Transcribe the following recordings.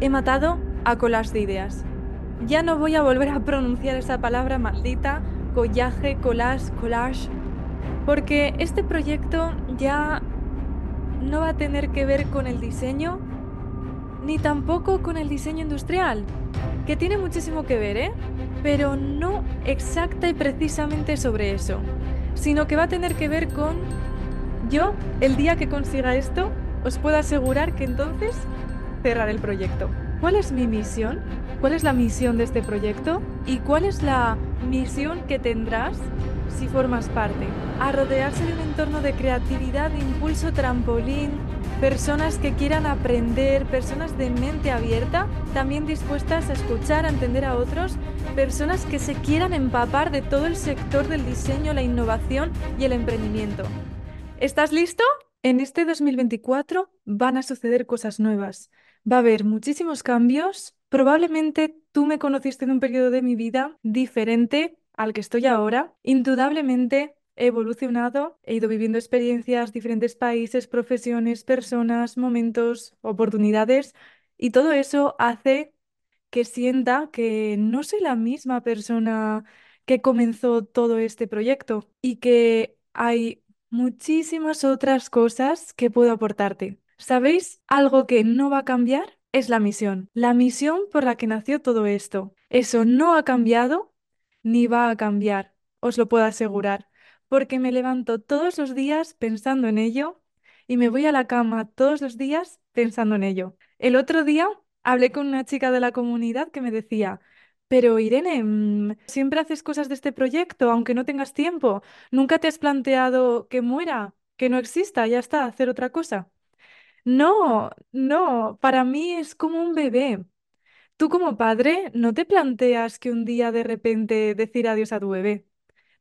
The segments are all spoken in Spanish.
He matado a collage de ideas. Ya no voy a volver a pronunciar esa palabra maldita, collaje, collage, collage, porque este proyecto ya no va a tener que ver con el diseño, ni tampoco con el diseño industrial, que tiene muchísimo que ver, ¿eh? Pero no exacta y precisamente sobre eso, sino que va a tener que ver con yo, el día que consiga esto, os puedo asegurar que entonces cerrar el proyecto. ¿Cuál es mi misión? ¿Cuál es la misión de este proyecto? ¿Y cuál es la misión que tendrás si formas parte? A rodearse de un entorno de creatividad, de impulso, trampolín, personas que quieran aprender, personas de mente abierta, también dispuestas a escuchar, a entender a otros, personas que se quieran empapar de todo el sector del diseño, la innovación y el emprendimiento. ¿Estás listo? En este 2024 van a suceder cosas nuevas. Va a haber muchísimos cambios. Probablemente tú me conociste en un periodo de mi vida diferente al que estoy ahora. Indudablemente he evolucionado, he ido viviendo experiencias, diferentes países, profesiones, personas, momentos, oportunidades, y todo eso hace que sienta que no soy la misma persona que comenzó todo este proyecto y que hay muchísimas otras cosas que puedo aportarte. ¿Sabéis algo que no va a cambiar? Es la misión, la misión por la que nació todo esto. Eso no ha cambiado ni va a cambiar, os lo puedo asegurar, porque me levanto todos los días pensando en ello y me voy a la cama todos los días pensando en ello. El otro día hablé con una chica de la comunidad que me decía, pero Irene, mm, siempre haces cosas de este proyecto, aunque no tengas tiempo. ¿Nunca te has planteado que muera, que no exista, ya está, hacer otra cosa? No, no, para mí es como un bebé. Tú como padre no te planteas que un día de repente decir adiós a tu bebé.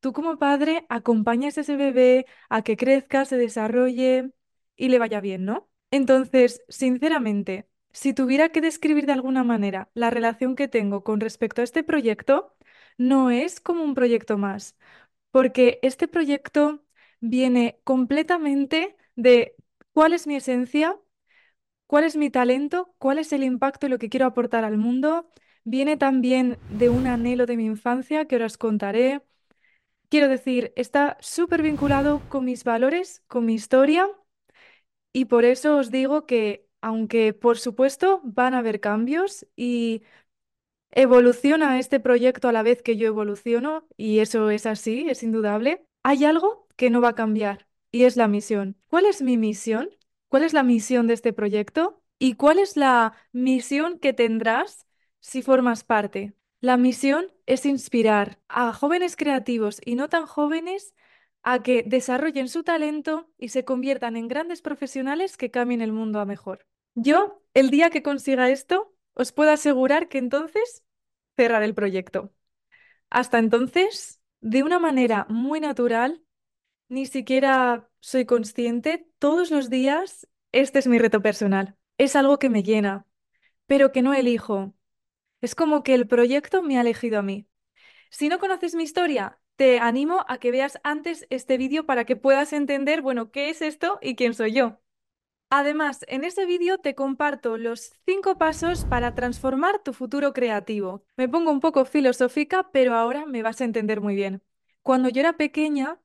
Tú como padre acompañas a ese bebé a que crezca, se desarrolle y le vaya bien, ¿no? Entonces, sinceramente, si tuviera que describir de alguna manera la relación que tengo con respecto a este proyecto, no es como un proyecto más, porque este proyecto viene completamente de cuál es mi esencia, cuál es mi talento, cuál es el impacto y lo que quiero aportar al mundo. Viene también de un anhelo de mi infancia que ahora os contaré. Quiero decir, está súper vinculado con mis valores, con mi historia, y por eso os digo que aunque por supuesto van a haber cambios y evoluciona este proyecto a la vez que yo evoluciono, y eso es así, es indudable, hay algo que no va a cambiar y es la misión. ¿Cuál es mi misión? ¿Cuál es la misión de este proyecto? ¿Y cuál es la misión que tendrás si formas parte? La misión es inspirar a jóvenes creativos y no tan jóvenes a que desarrollen su talento y se conviertan en grandes profesionales que cambien el mundo a mejor. Yo, el día que consiga esto, os puedo asegurar que entonces cerraré el proyecto. Hasta entonces, de una manera muy natural, ni siquiera soy consciente, todos los días este es mi reto personal. Es algo que me llena, pero que no elijo. Es como que el proyecto me ha elegido a mí. Si no conoces mi historia, te animo a que veas antes este vídeo para que puedas entender, bueno, qué es esto y quién soy yo. Además, en ese vídeo te comparto los cinco pasos para transformar tu futuro creativo. Me pongo un poco filosófica, pero ahora me vas a entender muy bien. Cuando yo era pequeña,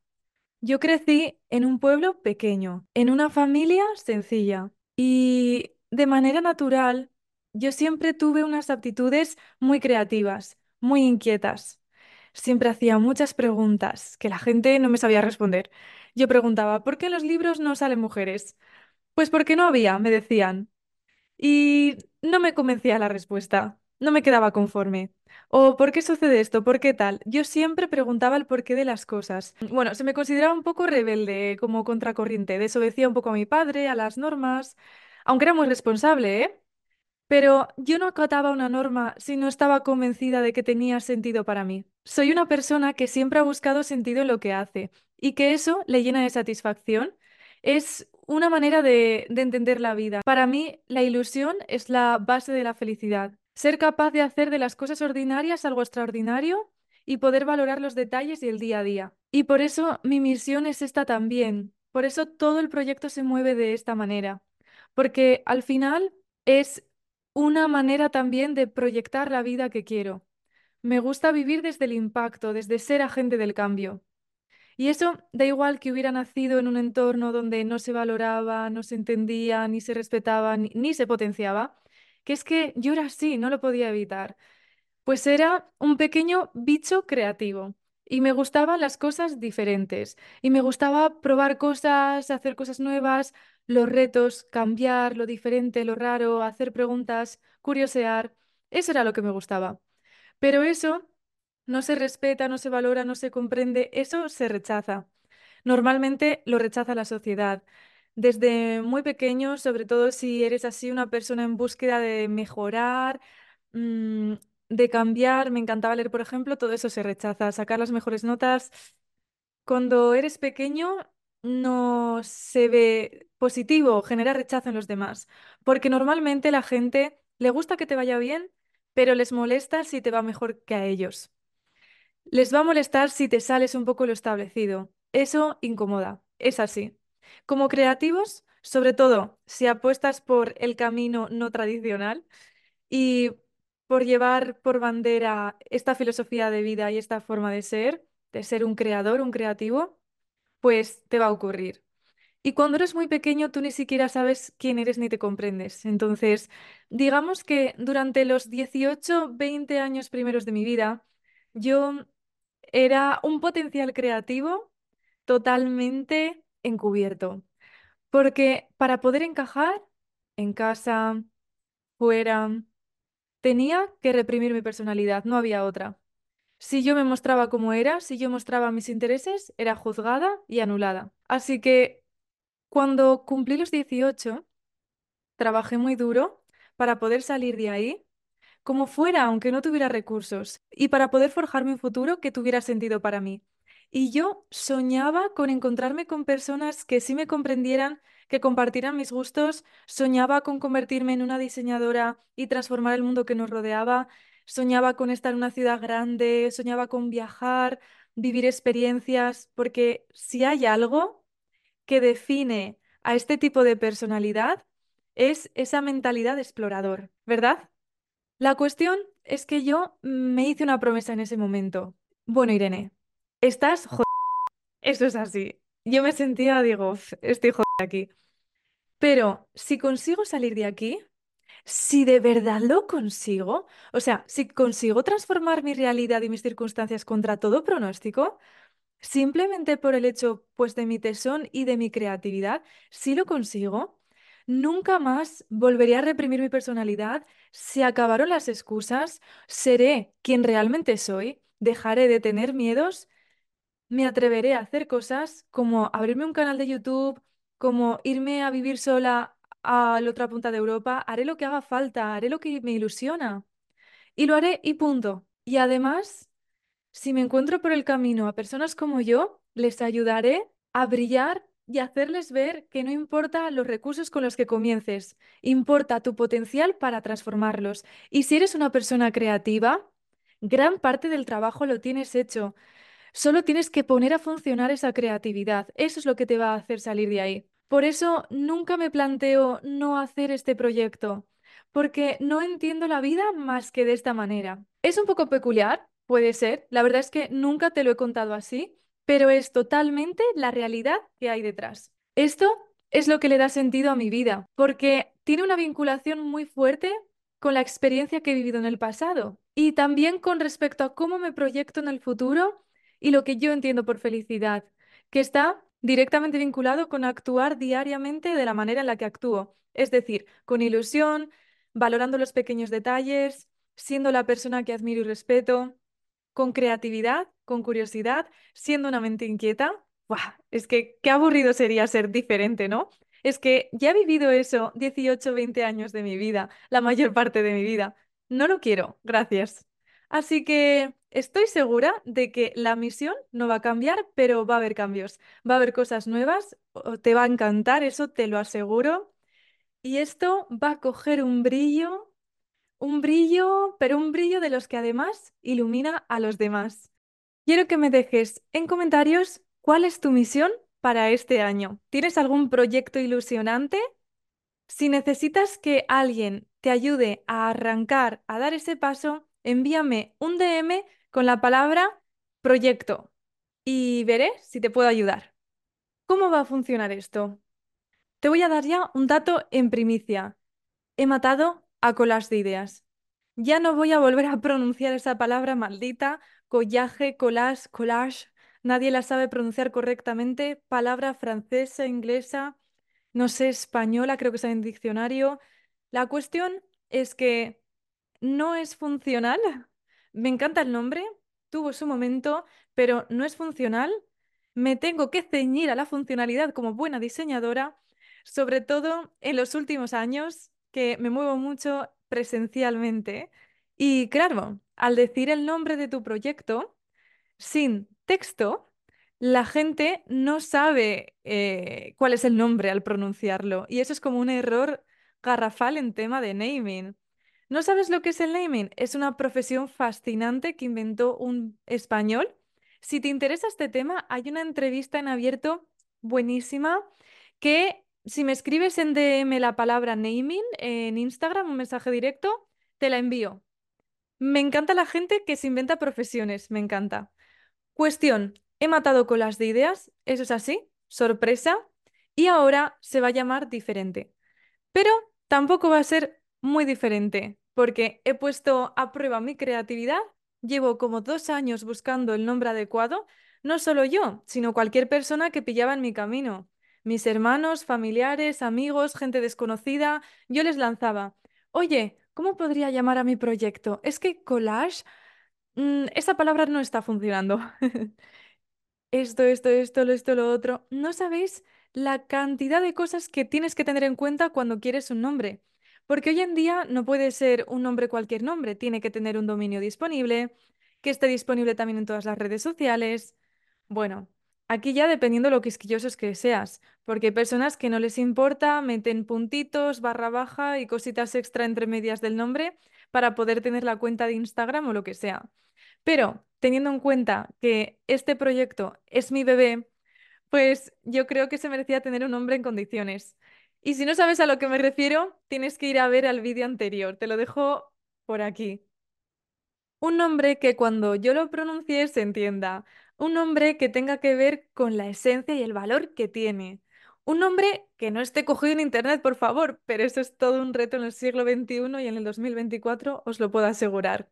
yo crecí en un pueblo pequeño, en una familia sencilla y de manera natural yo siempre tuve unas aptitudes muy creativas, muy inquietas. Siempre hacía muchas preguntas que la gente no me sabía responder. Yo preguntaba, ¿por qué en los libros no salen mujeres? Pues porque no había, me decían. Y no me convencía la respuesta, no me quedaba conforme. ¿O por qué sucede esto? ¿Por qué tal? Yo siempre preguntaba el porqué de las cosas. Bueno, se me consideraba un poco rebelde, como contracorriente, desobedecía un poco a mi padre, a las normas, aunque era muy responsable, ¿eh? Pero yo no acataba una norma si no estaba convencida de que tenía sentido para mí. Soy una persona que siempre ha buscado sentido en lo que hace y que eso le llena de satisfacción. Es una manera de, de entender la vida. Para mí, la ilusión es la base de la felicidad. Ser capaz de hacer de las cosas ordinarias algo extraordinario y poder valorar los detalles y el día a día. Y por eso mi misión es esta también. Por eso todo el proyecto se mueve de esta manera. Porque al final es una manera también de proyectar la vida que quiero. Me gusta vivir desde el impacto, desde ser agente del cambio. Y eso da igual que hubiera nacido en un entorno donde no se valoraba, no se entendía, ni se respetaba, ni, ni se potenciaba, que es que yo era así, no lo podía evitar. Pues era un pequeño bicho creativo y me gustaban las cosas diferentes y me gustaba probar cosas, hacer cosas nuevas, los retos, cambiar lo diferente, lo raro, hacer preguntas, curiosear. Eso era lo que me gustaba. Pero eso no se respeta, no se valora, no se comprende, eso se rechaza. Normalmente lo rechaza la sociedad. Desde muy pequeño, sobre todo si eres así una persona en búsqueda de mejorar, mm, de cambiar, me encantaba leer, por ejemplo, todo eso se rechaza. Sacar las mejores notas. Cuando eres pequeño no se ve positivo, genera rechazo en los demás, porque normalmente la gente le gusta que te vaya bien, pero les molesta si te va mejor que a ellos. Les va a molestar si te sales un poco lo establecido. Eso incomoda, es así. Como creativos, sobre todo si apuestas por el camino no tradicional y por llevar por bandera esta filosofía de vida y esta forma de ser, de ser un creador, un creativo, pues te va a ocurrir. Y cuando eres muy pequeño, tú ni siquiera sabes quién eres ni te comprendes. Entonces, digamos que durante los 18, 20 años primeros de mi vida, yo era un potencial creativo totalmente encubierto. Porque para poder encajar en casa, fuera, tenía que reprimir mi personalidad, no había otra. Si yo me mostraba como era, si yo mostraba mis intereses, era juzgada y anulada. Así que cuando cumplí los 18, trabajé muy duro para poder salir de ahí, como fuera, aunque no tuviera recursos, y para poder forjarme un futuro que tuviera sentido para mí. Y yo soñaba con encontrarme con personas que sí me comprendieran, que compartieran mis gustos, soñaba con convertirme en una diseñadora y transformar el mundo que nos rodeaba, soñaba con estar en una ciudad grande, soñaba con viajar, vivir experiencias, porque si hay algo que define a este tipo de personalidad, es esa mentalidad de explorador, ¿verdad? La cuestión es que yo me hice una promesa en ese momento. Bueno, Irene, estás jodida. Eso es así. Yo me sentía, digo, "Uf, estoy jodida aquí. Pero si consigo salir de aquí, si de verdad lo consigo, o sea, si consigo transformar mi realidad y mis circunstancias contra todo pronóstico, simplemente por el hecho, pues, de mi tesón y de mi creatividad, si lo consigo, nunca más volveré a reprimir mi personalidad, se acabaron las excusas, seré quien realmente soy, dejaré de tener miedos me atreveré a hacer cosas como abrirme un canal de YouTube, como irme a vivir sola a la otra punta de Europa, haré lo que haga falta, haré lo que me ilusiona y lo haré y punto. Y además, si me encuentro por el camino a personas como yo, les ayudaré a brillar y hacerles ver que no importa los recursos con los que comiences, importa tu potencial para transformarlos. Y si eres una persona creativa, gran parte del trabajo lo tienes hecho. Solo tienes que poner a funcionar esa creatividad. Eso es lo que te va a hacer salir de ahí. Por eso nunca me planteo no hacer este proyecto, porque no entiendo la vida más que de esta manera. Es un poco peculiar, puede ser, la verdad es que nunca te lo he contado así, pero es totalmente la realidad que hay detrás. Esto es lo que le da sentido a mi vida, porque tiene una vinculación muy fuerte con la experiencia que he vivido en el pasado y también con respecto a cómo me proyecto en el futuro y lo que yo entiendo por felicidad, que está directamente vinculado con actuar diariamente de la manera en la que actúo, es decir, con ilusión, valorando los pequeños detalles, siendo la persona que admiro y respeto, con creatividad, con curiosidad, siendo una mente inquieta. ¡Buah! Es que qué aburrido sería ser diferente, ¿no? Es que ya he vivido eso 18, 20 años de mi vida, la mayor parte de mi vida. No lo quiero, gracias. Así que estoy segura de que la misión no va a cambiar, pero va a haber cambios. Va a haber cosas nuevas, te va a encantar, eso te lo aseguro. Y esto va a coger un brillo, un brillo, pero un brillo de los que además ilumina a los demás. Quiero que me dejes en comentarios cuál es tu misión para este año. ¿Tienes algún proyecto ilusionante? Si necesitas que alguien te ayude a arrancar, a dar ese paso, envíame un DM con la palabra proyecto y veré si te puedo ayudar. ¿Cómo va a funcionar esto? Te voy a dar ya un dato en primicia. He matado a collage de ideas. Ya no voy a volver a pronunciar esa palabra maldita, collaje, collage, collage. Nadie la sabe pronunciar correctamente. Palabra francesa, inglesa, no sé, española, creo que está en diccionario. La cuestión es que no es funcional. Me encanta el nombre, tuvo su momento, pero no es funcional. Me tengo que ceñir a la funcionalidad como buena diseñadora, sobre todo en los últimos años, que me muevo mucho presencialmente. Y claro, al decir el nombre de tu proyecto, sin texto, la gente no sabe eh, cuál es el nombre al pronunciarlo. Y eso es como un error garrafal en tema de naming. ¿No sabes lo que es el naming? Es una profesión fascinante que inventó un español. Si te interesa este tema, hay una entrevista en abierto buenísima que si me escribes en DM la palabra naming en Instagram, un mensaje directo, te la envío. Me encanta la gente que se inventa profesiones, me encanta. Cuestión, he matado colas de ideas, eso es así, sorpresa, y ahora se va a llamar diferente. Pero tampoco va a ser muy diferente, porque he puesto a prueba mi creatividad, llevo como dos años buscando el nombre adecuado, no solo yo, sino cualquier persona que pillaba en mi camino. Mis hermanos, familiares, amigos, gente desconocida, yo les lanzaba, oye, ¿cómo podría llamar a mi proyecto? Es que collage, mm, esa palabra no está funcionando. esto, esto, esto, lo- esto, lo otro. No sabéis la cantidad de cosas que tienes que tener en cuenta cuando quieres un nombre. Porque hoy en día no puede ser un nombre cualquier nombre, tiene que tener un dominio disponible, que esté disponible también en todas las redes sociales. Bueno, aquí ya dependiendo lo quisquillosos que seas, porque hay personas que no les importa, meten puntitos, barra baja y cositas extra entre medias del nombre para poder tener la cuenta de Instagram o lo que sea. Pero teniendo en cuenta que este proyecto es mi bebé, pues yo creo que se merecía tener un nombre en condiciones. Y si no sabes a lo que me refiero, tienes que ir a ver al vídeo anterior. Te lo dejo por aquí. Un nombre que cuando yo lo pronuncie se entienda. Un nombre que tenga que ver con la esencia y el valor que tiene. Un nombre que no esté cogido en internet, por favor, pero eso es todo un reto en el siglo XXI y en el 2024, os lo puedo asegurar.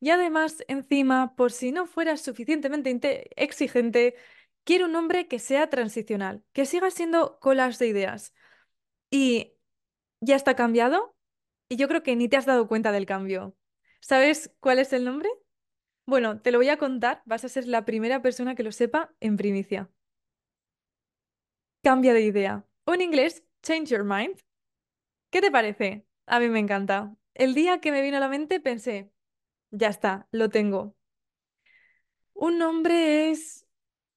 Y además, encima, por si no fuera suficientemente exigente, quiero un nombre que sea transicional, que siga siendo colas de ideas. Y ya está cambiado, y yo creo que ni te has dado cuenta del cambio. ¿Sabes cuál es el nombre? Bueno, te lo voy a contar, vas a ser la primera persona que lo sepa en primicia. Cambia de idea. O en inglés, change your mind. ¿Qué te parece? A mí me encanta. El día que me vino a la mente pensé, ya está, lo tengo. Un nombre es...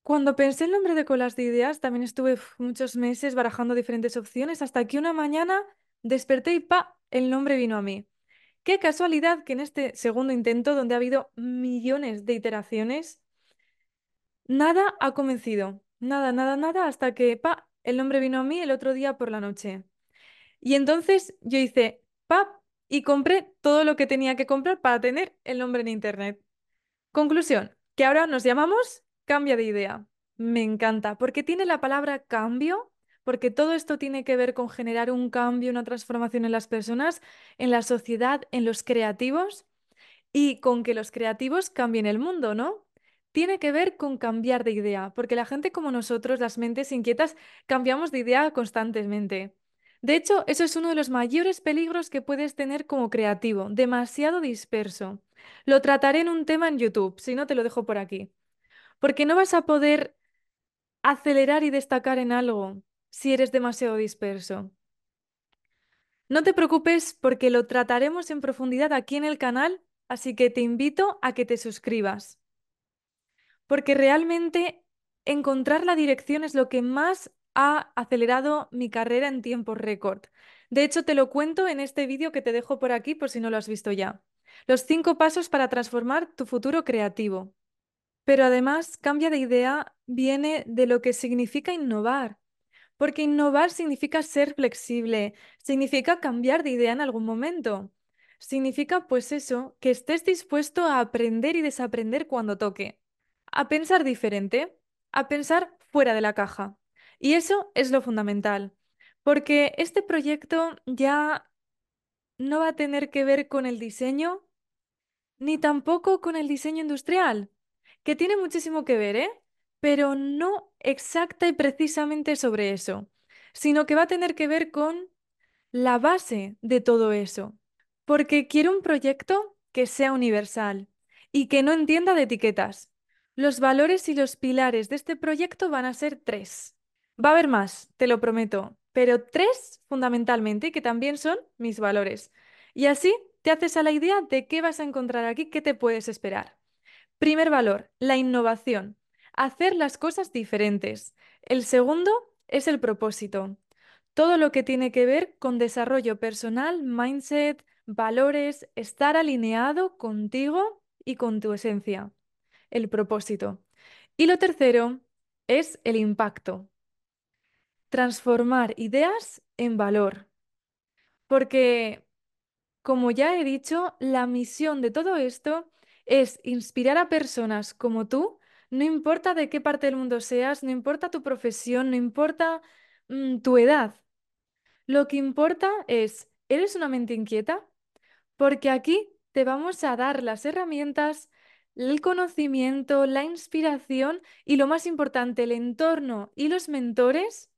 Cuando pensé el nombre de Colas de Ideas, también estuve muchos meses barajando diferentes opciones hasta que una mañana desperté y ¡pa! El nombre vino a mí. Qué casualidad que en este segundo intento, donde ha habido millones de iteraciones, nada ha convencido. Nada, nada, nada, hasta que ¡pa! El nombre vino a mí el otro día por la noche. Y entonces yo hice ¡pa! y compré todo lo que tenía que comprar para tener el nombre en internet. Conclusión, que ahora nos llamamos Cambia de idea. Me encanta, porque tiene la palabra cambio, porque todo esto tiene que ver con generar un cambio, una transformación en las personas, en la sociedad, en los creativos y con que los creativos cambien el mundo, ¿no? Tiene que ver con cambiar de idea, porque la gente como nosotros, las mentes inquietas, cambiamos de idea constantemente. De hecho, eso es uno de los mayores peligros que puedes tener como creativo, demasiado disperso. Lo trataré en un tema en YouTube, si no te lo dejo por aquí. Porque no vas a poder acelerar y destacar en algo si eres demasiado disperso. No te preocupes porque lo trataremos en profundidad aquí en el canal, así que te invito a que te suscribas. Porque realmente encontrar la dirección es lo que más ha acelerado mi carrera en tiempo récord. De hecho, te lo cuento en este vídeo que te dejo por aquí por si no lo has visto ya. Los cinco pasos para transformar tu futuro creativo. Pero además, cambia de idea viene de lo que significa innovar. porque innovar significa ser flexible, significa cambiar de idea en algún momento. Significa, pues eso, que estés dispuesto a aprender y desaprender cuando toque, a pensar diferente, a pensar fuera de la caja. Y eso es lo fundamental, porque este proyecto ya no va a tener que ver con el diseño, ni tampoco con el diseño industrial, que tiene muchísimo que ver, ¿eh? Pero no exacta y precisamente sobre eso, sino que va a tener que ver con la base de todo eso. Porque quiero un proyecto que sea universal y que no entienda de etiquetas. Los valores y los pilares de este proyecto van a ser tres. Va a haber más, te lo prometo, pero tres fundamentalmente, que también son mis valores. Y así te haces a la idea de qué vas a encontrar aquí, qué te puedes esperar. Primer valor, la innovación, hacer las cosas diferentes. El segundo es el propósito, todo lo que tiene que ver con desarrollo personal, mindset, valores, estar alineado contigo y con tu esencia, el propósito. Y lo tercero es el impacto, transformar ideas en valor. Porque, como ya he dicho, la misión de todo esto es inspirar a personas como tú, no importa de qué parte del mundo seas, no importa tu profesión, no importa mm, tu edad. Lo que importa es, ¿eres una mente inquieta? Porque aquí te vamos a dar las herramientas, el conocimiento, la inspiración y lo más importante, el entorno y los mentores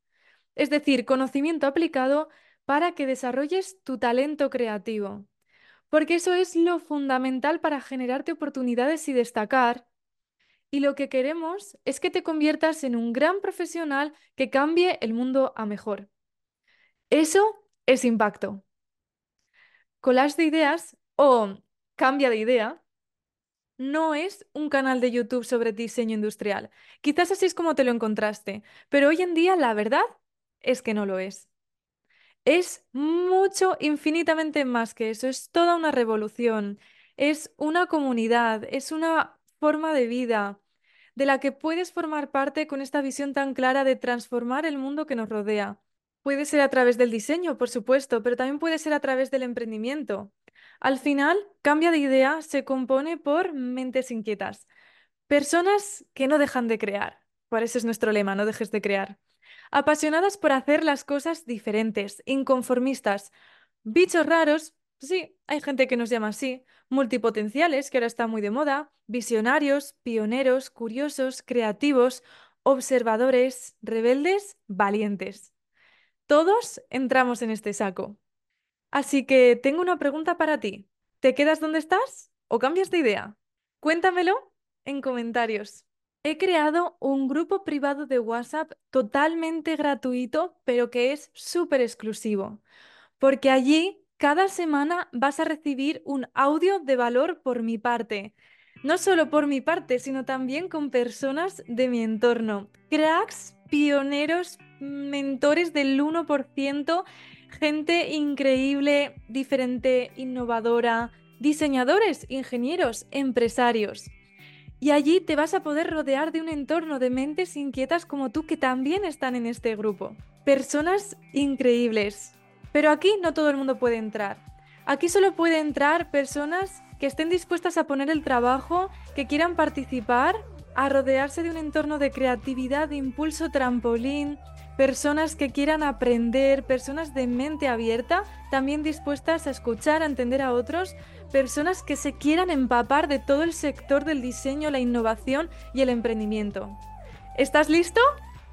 es decir, conocimiento aplicado para que desarrolles tu talento creativo. Porque eso es lo fundamental para generarte oportunidades y destacar. Y lo que queremos es que te conviertas en un gran profesional que cambie el mundo a mejor. Eso es impacto. Collage de ideas o cambia de idea no es un canal de YouTube sobre diseño industrial. Quizás así es como te lo encontraste, pero hoy en día la verdad es que no lo es. Es mucho, infinitamente más que eso, es toda una revolución, es una comunidad, es una forma de vida de la que puedes formar parte con esta visión tan clara de transformar el mundo que nos rodea. Puede ser a través del diseño, por supuesto, pero también puede ser a través del emprendimiento. Al final, Cambia de idea se compone por mentes inquietas, personas que no dejan de crear. Por eso es nuestro lema, no dejes de crear apasionadas por hacer las cosas diferentes, inconformistas, bichos raros, sí, hay gente que nos llama así, multipotenciales, que ahora está muy de moda, visionarios, pioneros, curiosos, creativos, observadores, rebeldes, valientes. Todos entramos en este saco. Así que tengo una pregunta para ti. ¿Te quedas donde estás o cambias de idea? Cuéntamelo en comentarios. He creado un grupo privado de WhatsApp totalmente gratuito, pero que es súper exclusivo, porque allí cada semana vas a recibir un audio de valor por mi parte. No solo por mi parte, sino también con personas de mi entorno. Cracks, pioneros, mentores del 1%, gente increíble, diferente, innovadora, diseñadores, ingenieros, empresarios. Y allí te vas a poder rodear de un entorno de mentes inquietas como tú que también están en este grupo. Personas increíbles. Pero aquí no todo el mundo puede entrar. Aquí solo puede entrar personas que estén dispuestas a poner el trabajo, que quieran participar, a rodearse de un entorno de creatividad, de impulso trampolín, personas que quieran aprender, personas de mente abierta, también dispuestas a escuchar, a entender a otros, personas que se quieran empapar de todo el sector del diseño, la innovación y el emprendimiento. ¿Estás listo?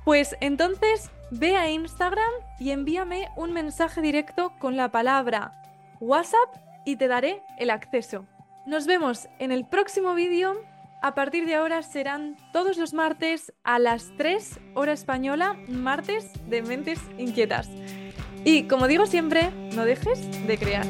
Pues entonces ve a Instagram y envíame un mensaje directo con la palabra WhatsApp y te daré el acceso. Nos vemos en el próximo vídeo. A partir de ahora serán todos los martes a las 3 hora española, martes de mentes inquietas. Y como digo siempre, no dejes de crear.